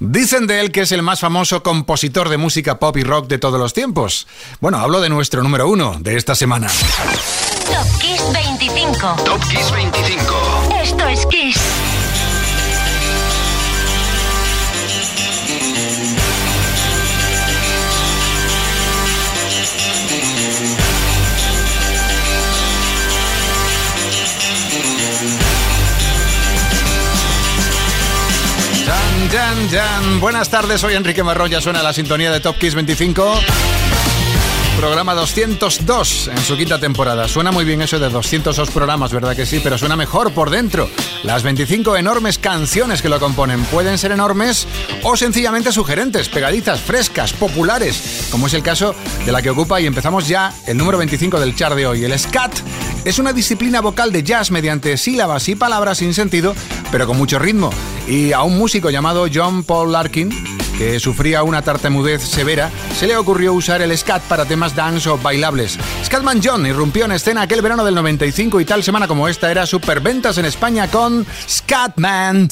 Dicen de él que es el más famoso compositor de música pop y rock de todos los tiempos. Bueno, hablo de nuestro número uno de esta semana. Top Kiss 25. Top Kiss 25. Esto es Kiss. Jan, Jan. Buenas tardes, soy Enrique Marrón, ya suena la sintonía de Top Kiss 25. Programa 202 en su quinta temporada. Suena muy bien eso de 202 programas, ¿verdad que sí? Pero suena mejor por dentro. Las 25 enormes canciones que lo componen pueden ser enormes o sencillamente sugerentes, pegadizas, frescas, populares, como es el caso de la que ocupa y empezamos ya el número 25 del char de hoy. El scat es una disciplina vocal de jazz mediante sílabas y palabras sin sentido, pero con mucho ritmo y a un músico llamado John Paul Larkin, que sufría una tartamudez severa, se le ocurrió usar el scat para temas dance o bailables. Scatman John irrumpió en escena aquel verano del 95 y tal semana como esta era superventas en España con Scatman.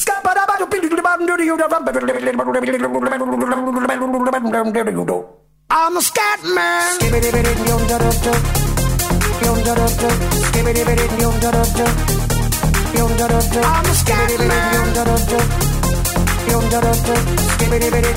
I'm a Scatman. I'm a scat Everybody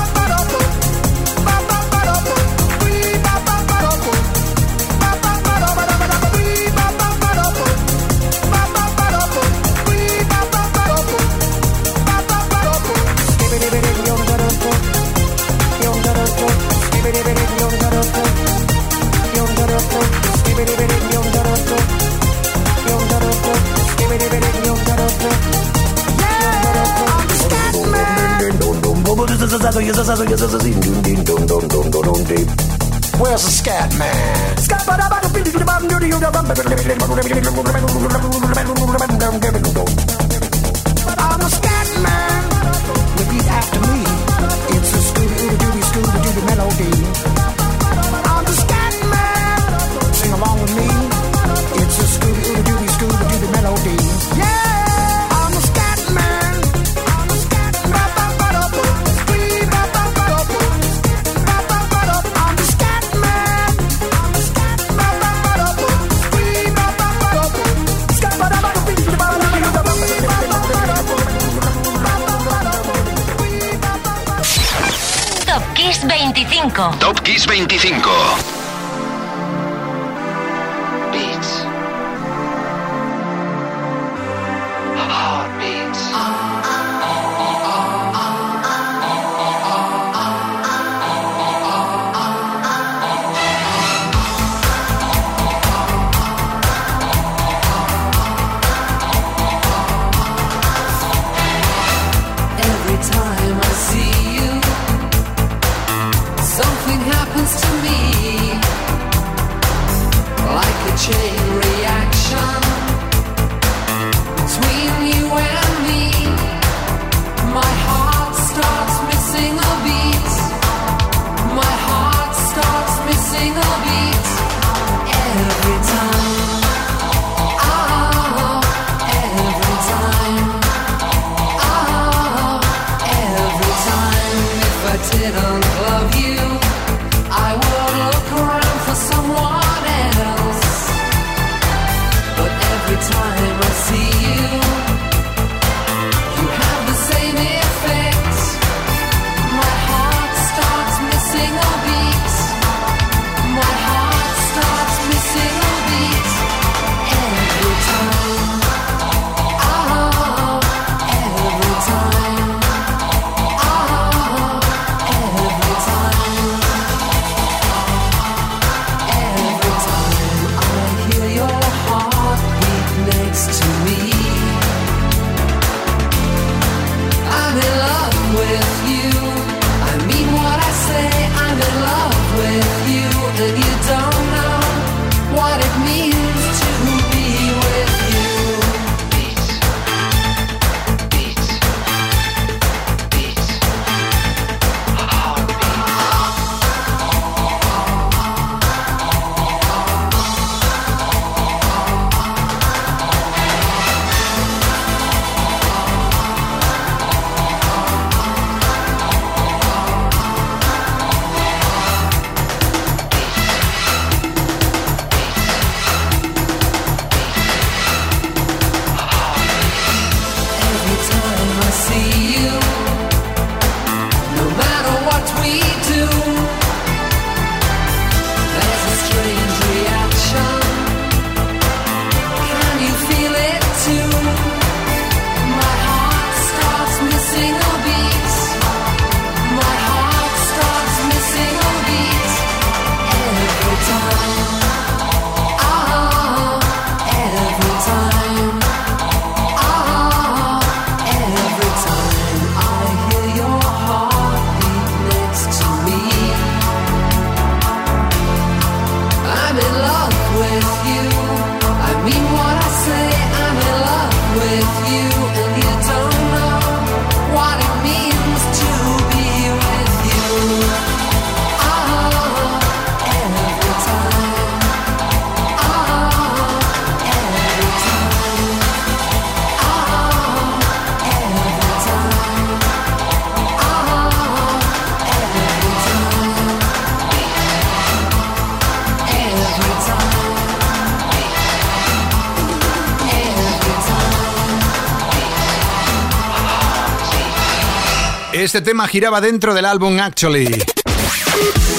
Este tema giraba dentro del álbum Actually.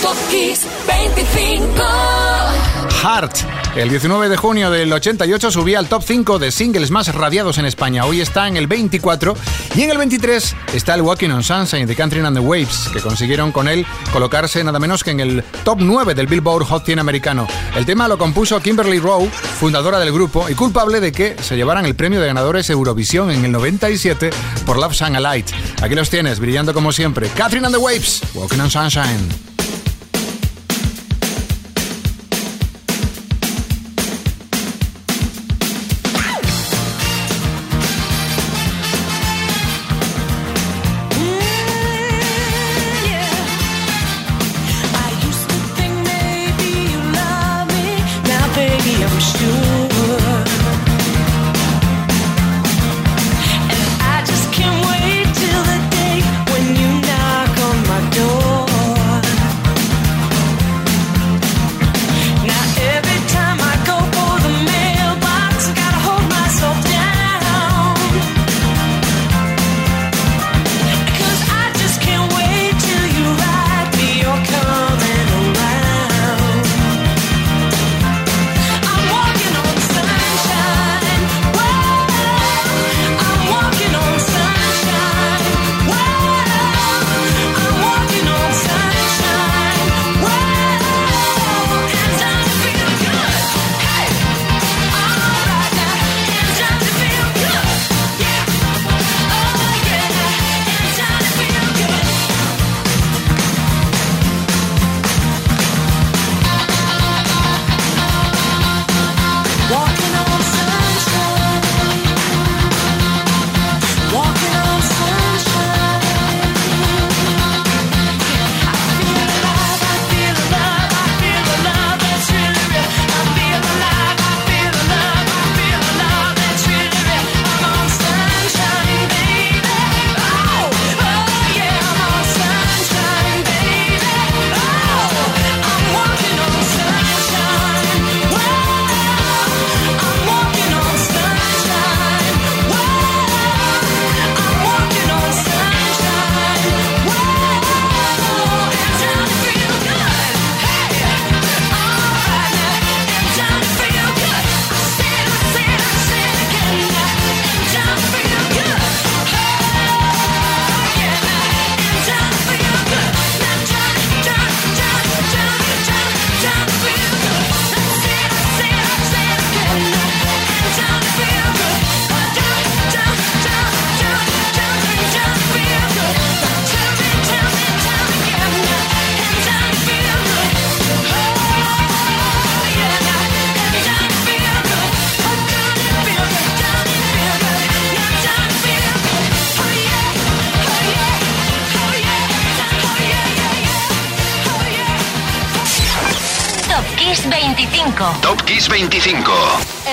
Top 25. Heart. El 19 de junio del 88 subía al top 5 de singles más radiados en España. Hoy está en el 24 y en el 23 está el Walking on Sunshine de Country and the Waves, que consiguieron con él colocarse nada menos que en el top 9 del Billboard Hot 100 americano. El tema lo compuso Kimberly Rowe, fundadora del grupo y culpable de que se llevaran el premio de ganadores Eurovisión en el 97 por Love Sang a Light. Aquí los tienes, brillando como siempre. Catherine and the Waves, Walking on Sunshine.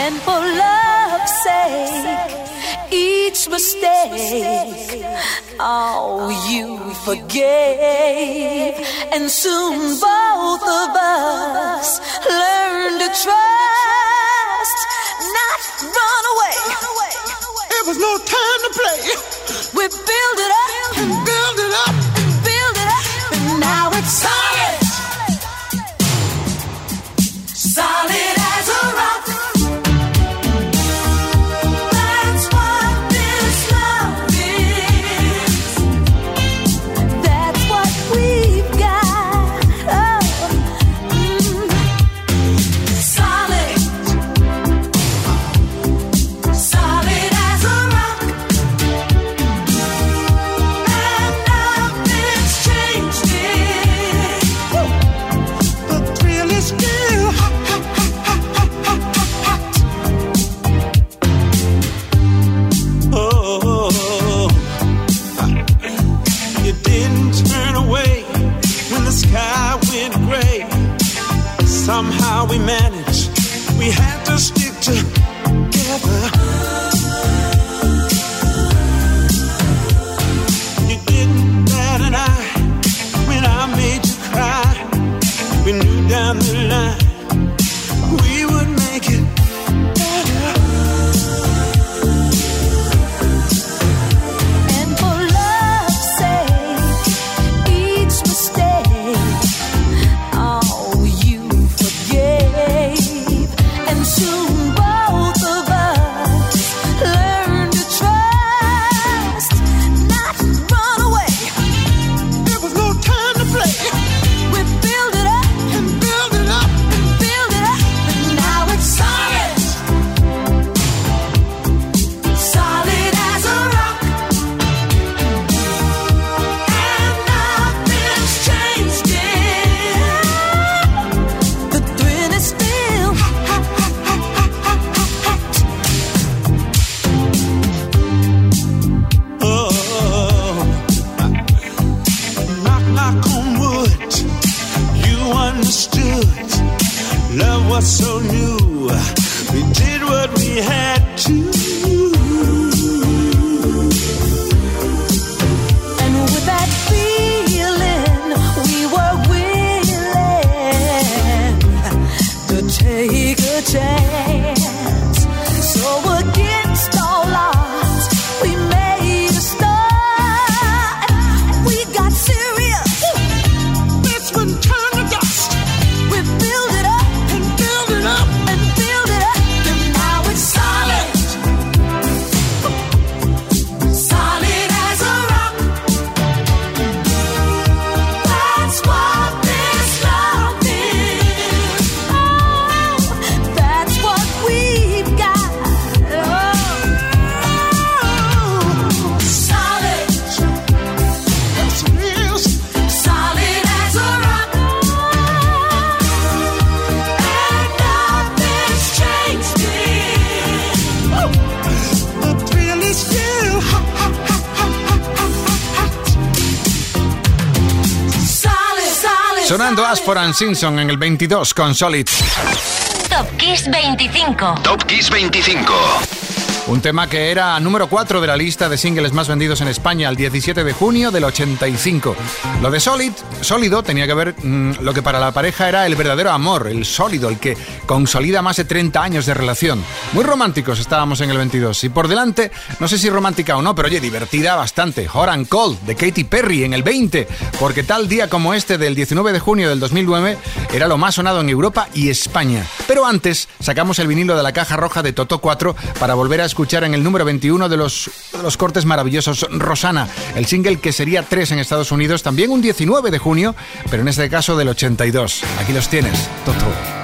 And for love's sake, each mistake, oh, you forgave. And soon both of us learn to trust, not run away. It was no time to play. We build it up and build it up and build it up, and now it's solid. Solid. Sonando Asford and Simpson en el 22 con Solid. Top Kiss 25. Top Kiss 25. Un tema que era número 4 de la lista de singles más vendidos en España el 17 de junio del 85. Lo de Solid, sólido, tenía que ver mm, lo que para la pareja era el verdadero amor, el sólido, el que consolida más de 30 años de relación. Muy románticos estábamos en el 22. Y por delante, no sé si romántica o no, pero oye, divertida bastante. Hot and Cold de Katy Perry en el 20, porque tal día como este del 19 de junio del 2009 era lo más sonado en Europa y España. Pero antes sacamos el vinilo de la caja roja de Toto 4 para volver a escuchar en el número 21 de los, de los cortes maravillosos Rosana, el single que sería 3 en Estados Unidos, también un 19 de junio, pero en este caso del 82. Aquí los tienes, Toto.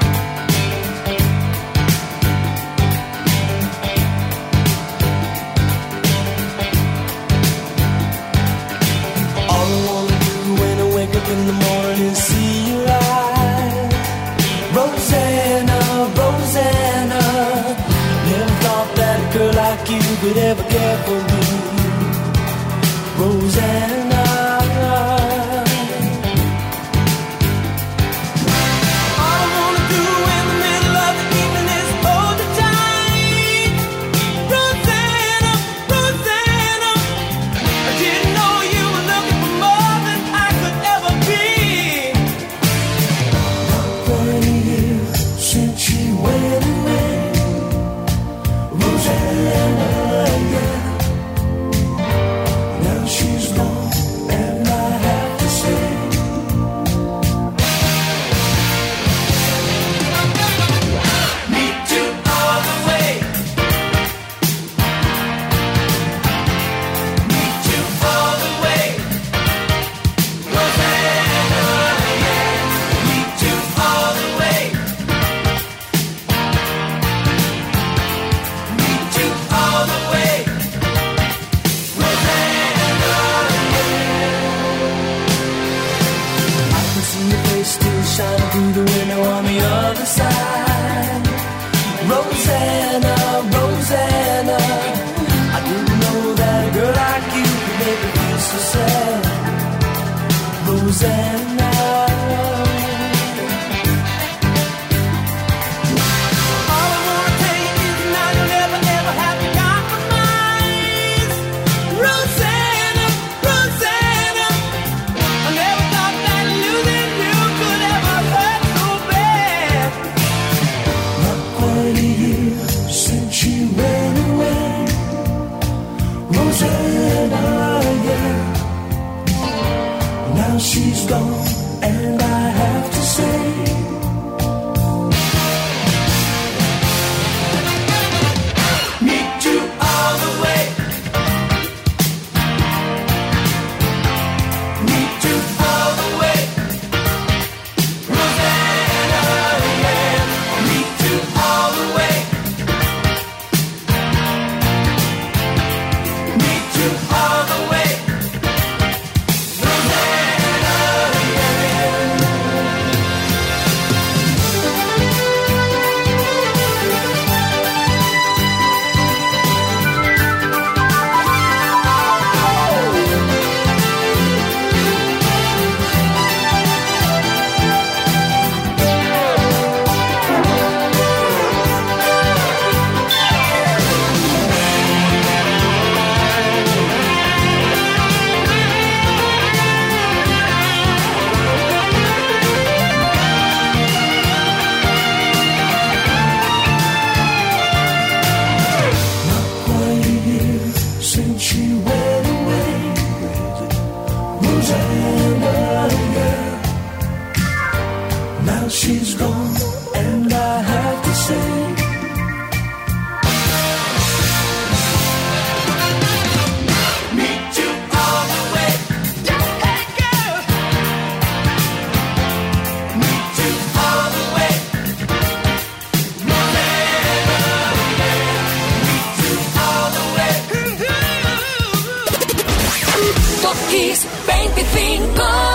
Kiss 25.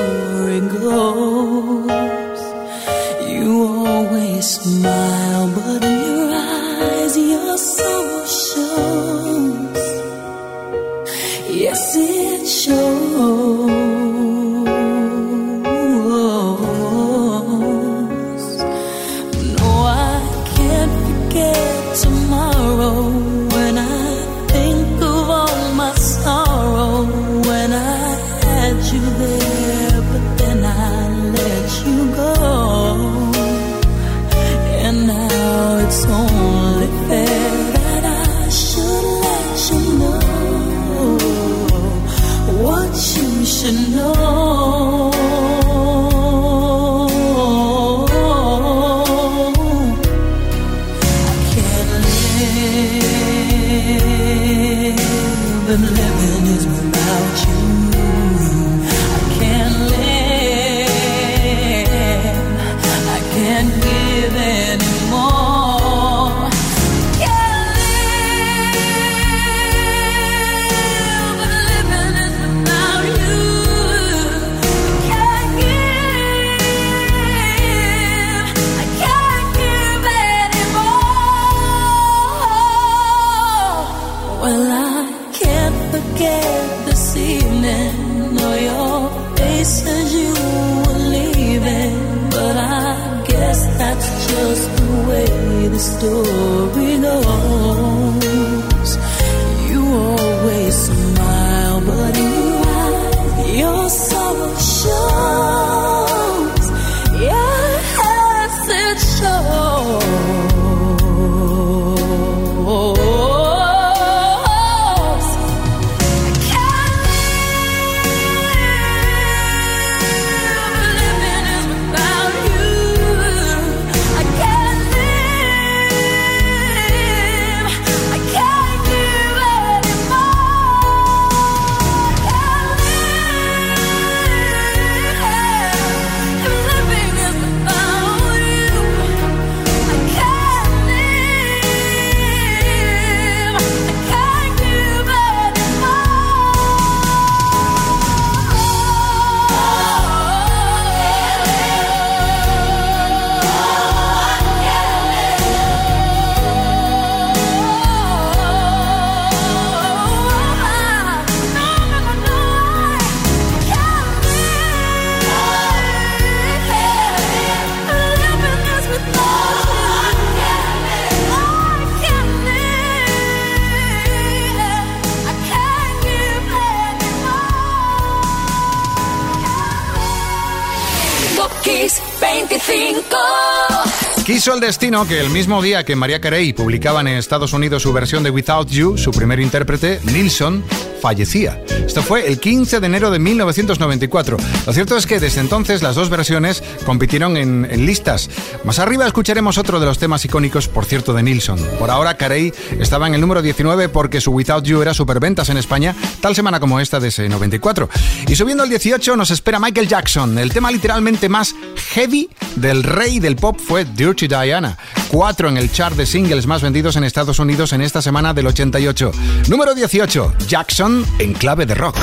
Quiso el destino que el mismo día que María Carey publicaba en Estados Unidos su versión de Without You, su primer intérprete, Nilsson, fallecía. Esto fue el 15 de enero de 1994. Lo cierto es que desde entonces las dos versiones compitieron en, en listas. Más arriba escucharemos otro de los temas icónicos, por cierto, de Nilsson. Por ahora, Carey estaba en el número 19 porque su Without You era superventas en España, tal semana como esta de ese 94. Y subiendo al 18 nos espera Michael Jackson. El tema literalmente más heavy del rey del pop fue Dirty Diana. Cuatro en el chart de singles más vendidos en Estados Unidos en esta semana del 88. Número 18, Jackson en clave de rock.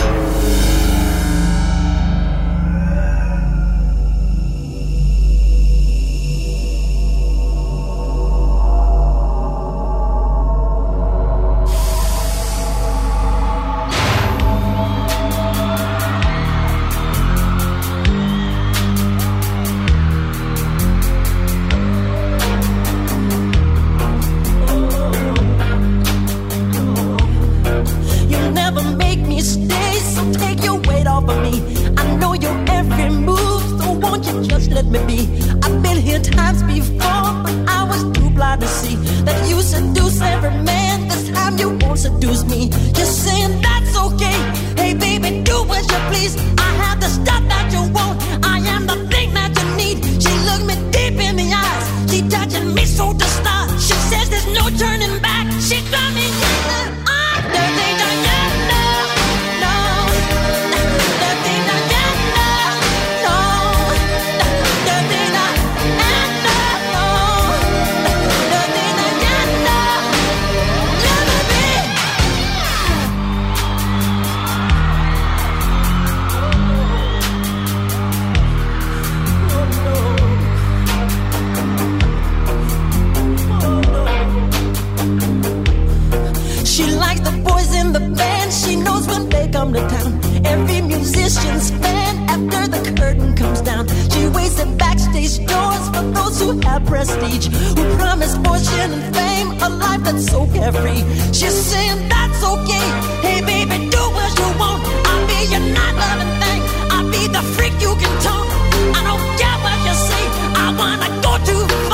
Seduce every man. This time you won't seduce me. You're saying that's okay. Hey, baby, do as you please. I have who have prestige, who promise fortune and fame, a life that's so carefree. She's saying that's okay. Hey, baby, do what you want. I'll be your not loving thing. I'll be the freak you can talk. I don't care what you say. I wanna go too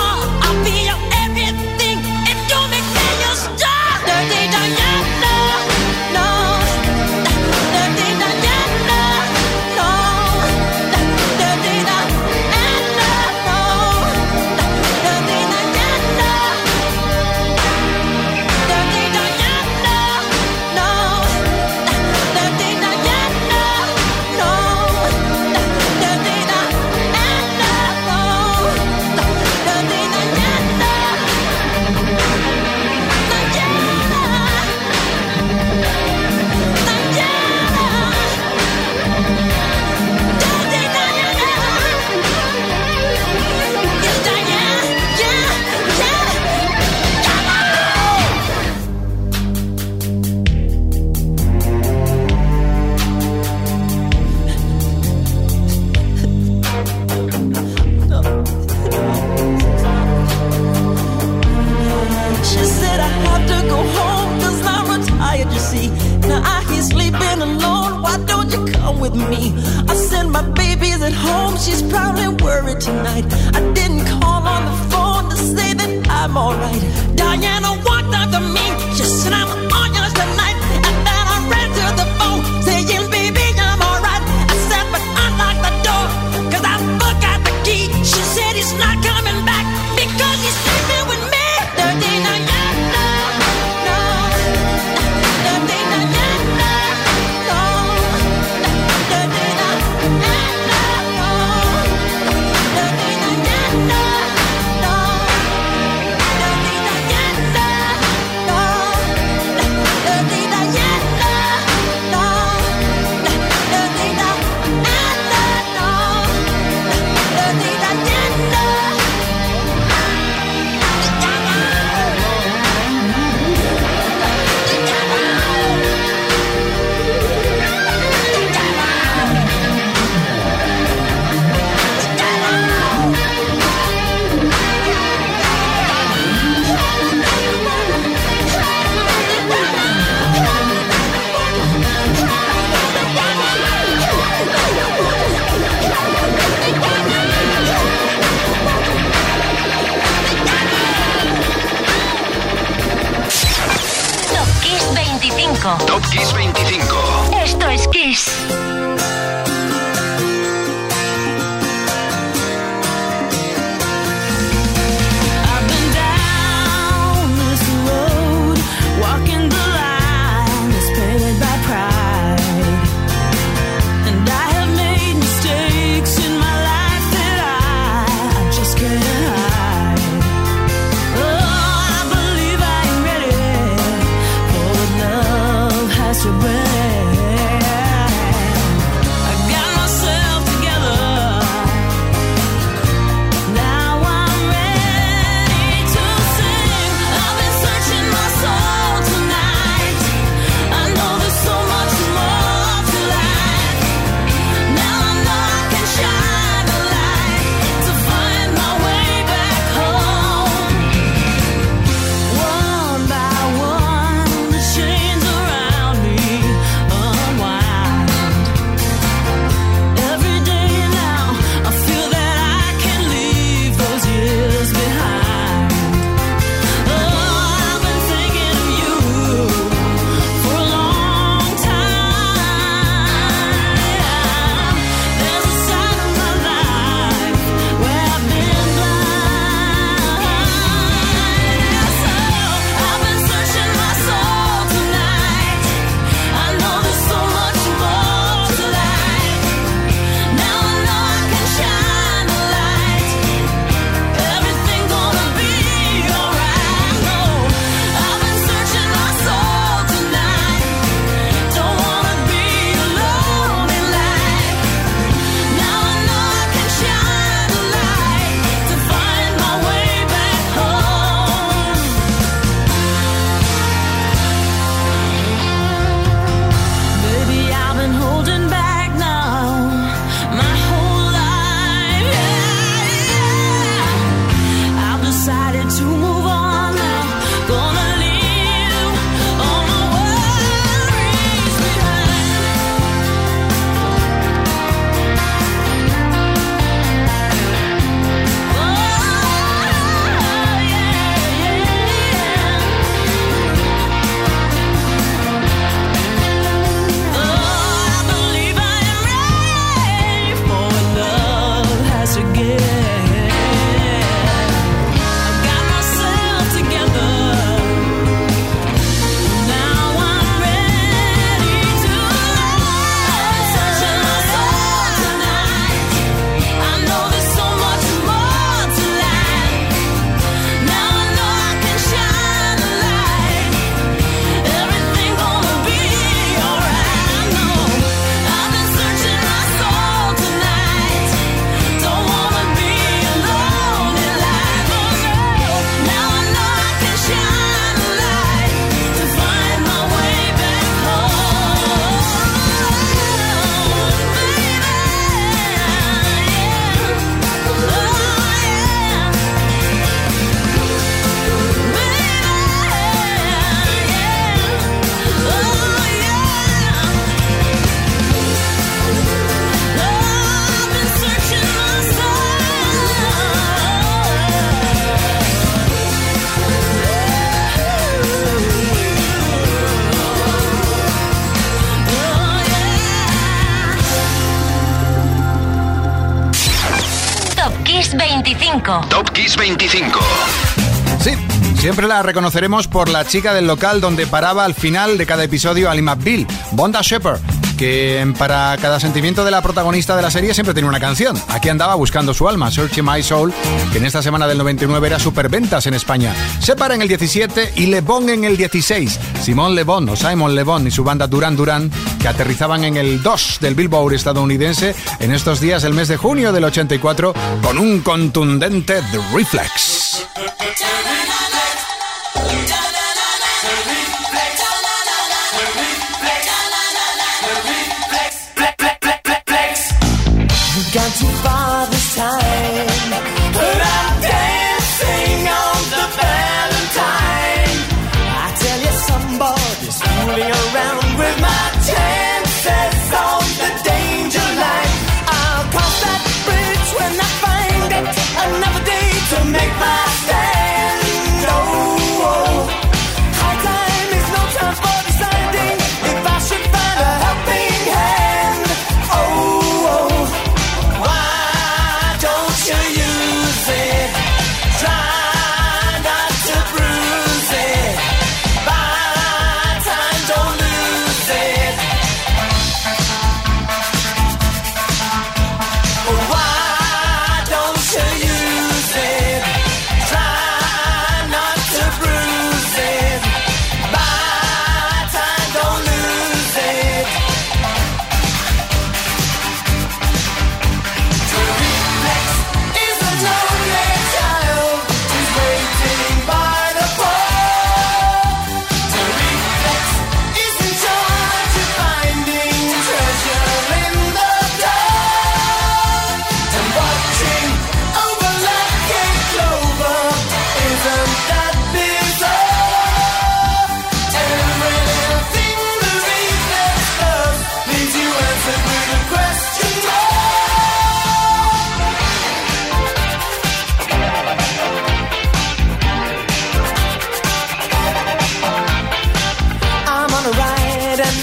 Sí, siempre la reconoceremos por la chica del local donde paraba al final de cada episodio a Bill, Bonda Shepard que para cada sentimiento de la protagonista de la serie siempre tiene una canción. Aquí andaba buscando su alma, Searching My Soul, que en esta semana del 99 era superventas en España. Separa en el 17 y Le Bon en el 16. Simón Le Bon o Simon Le Bon y su banda Duran Duran, que aterrizaban en el 2 del Billboard estadounidense en estos días del mes de junio del 84 con un contundente The Reflex.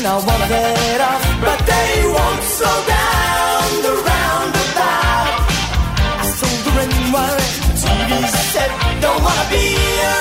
I wanna get off, but they won't slow down the roundabout. I sold the ring while the TV said, Don't wanna be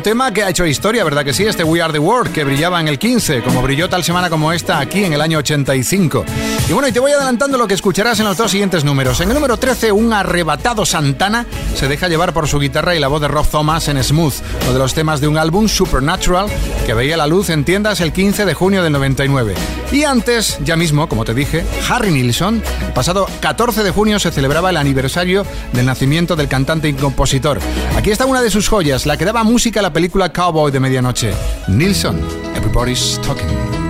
Tema que ha hecho historia, ¿verdad que sí? Este We Are the World, que brillaba en el 15, como brilló tal semana como esta aquí en el año 85. Y bueno, y te voy adelantando lo que escucharás en los dos siguientes números. En el número 13, un arrebatado Santana se deja llevar por su guitarra y la voz de Rob Thomas en Smooth, uno de los temas de un álbum Supernatural que veía la luz en tiendas el 15 de junio del 99. Y antes, ya mismo, como te dije, Harry Nilsson, el pasado 14 de junio se celebraba el aniversario del nacimiento del cantante y compositor. Aquí está una de sus joyas, la que daba música a la película Cowboy de Medianoche. Nilsson, Everybody's Talking.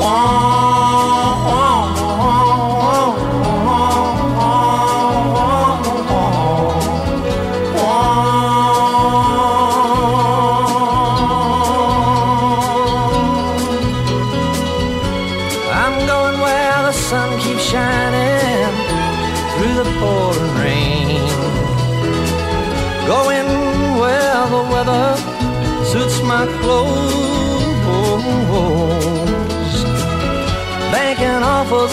Wah, wah.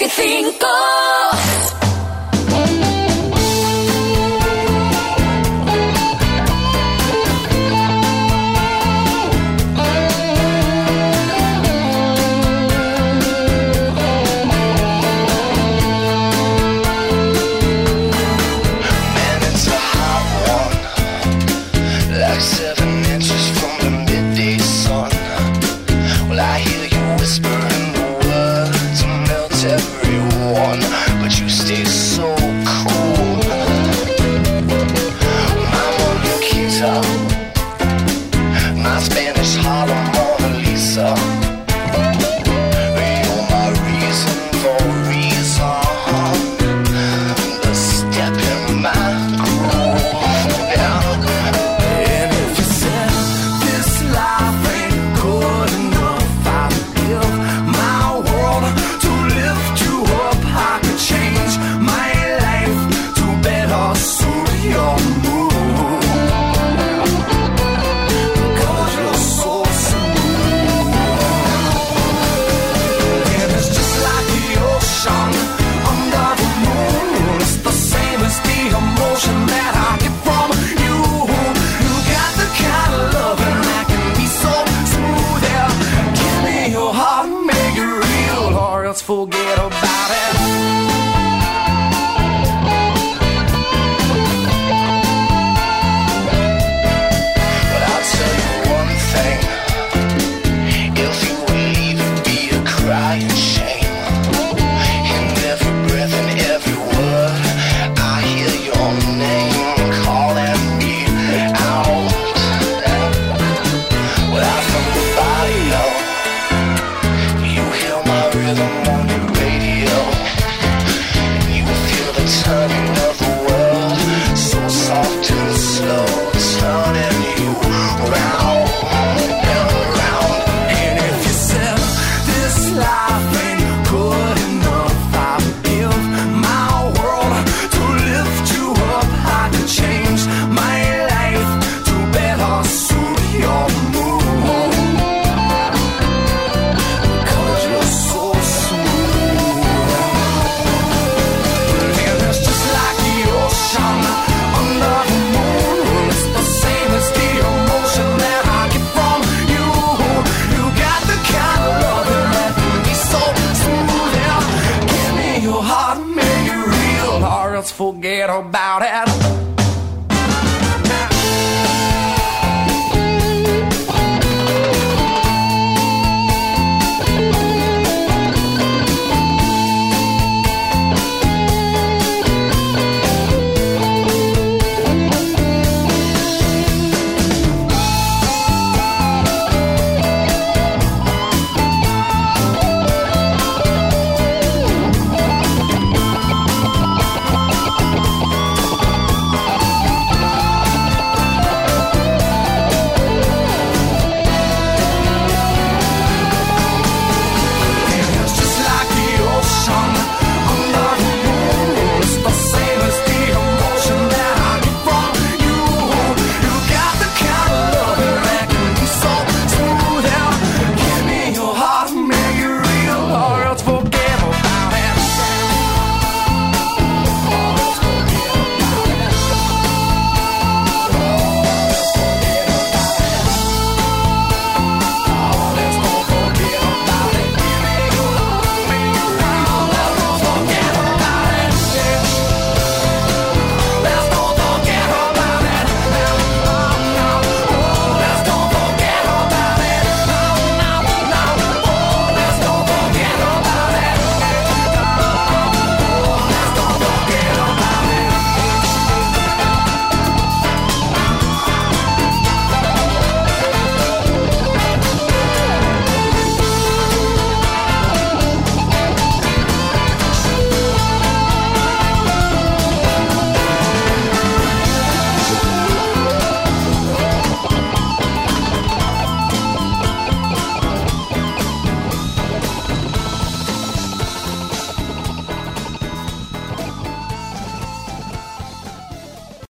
105. about it.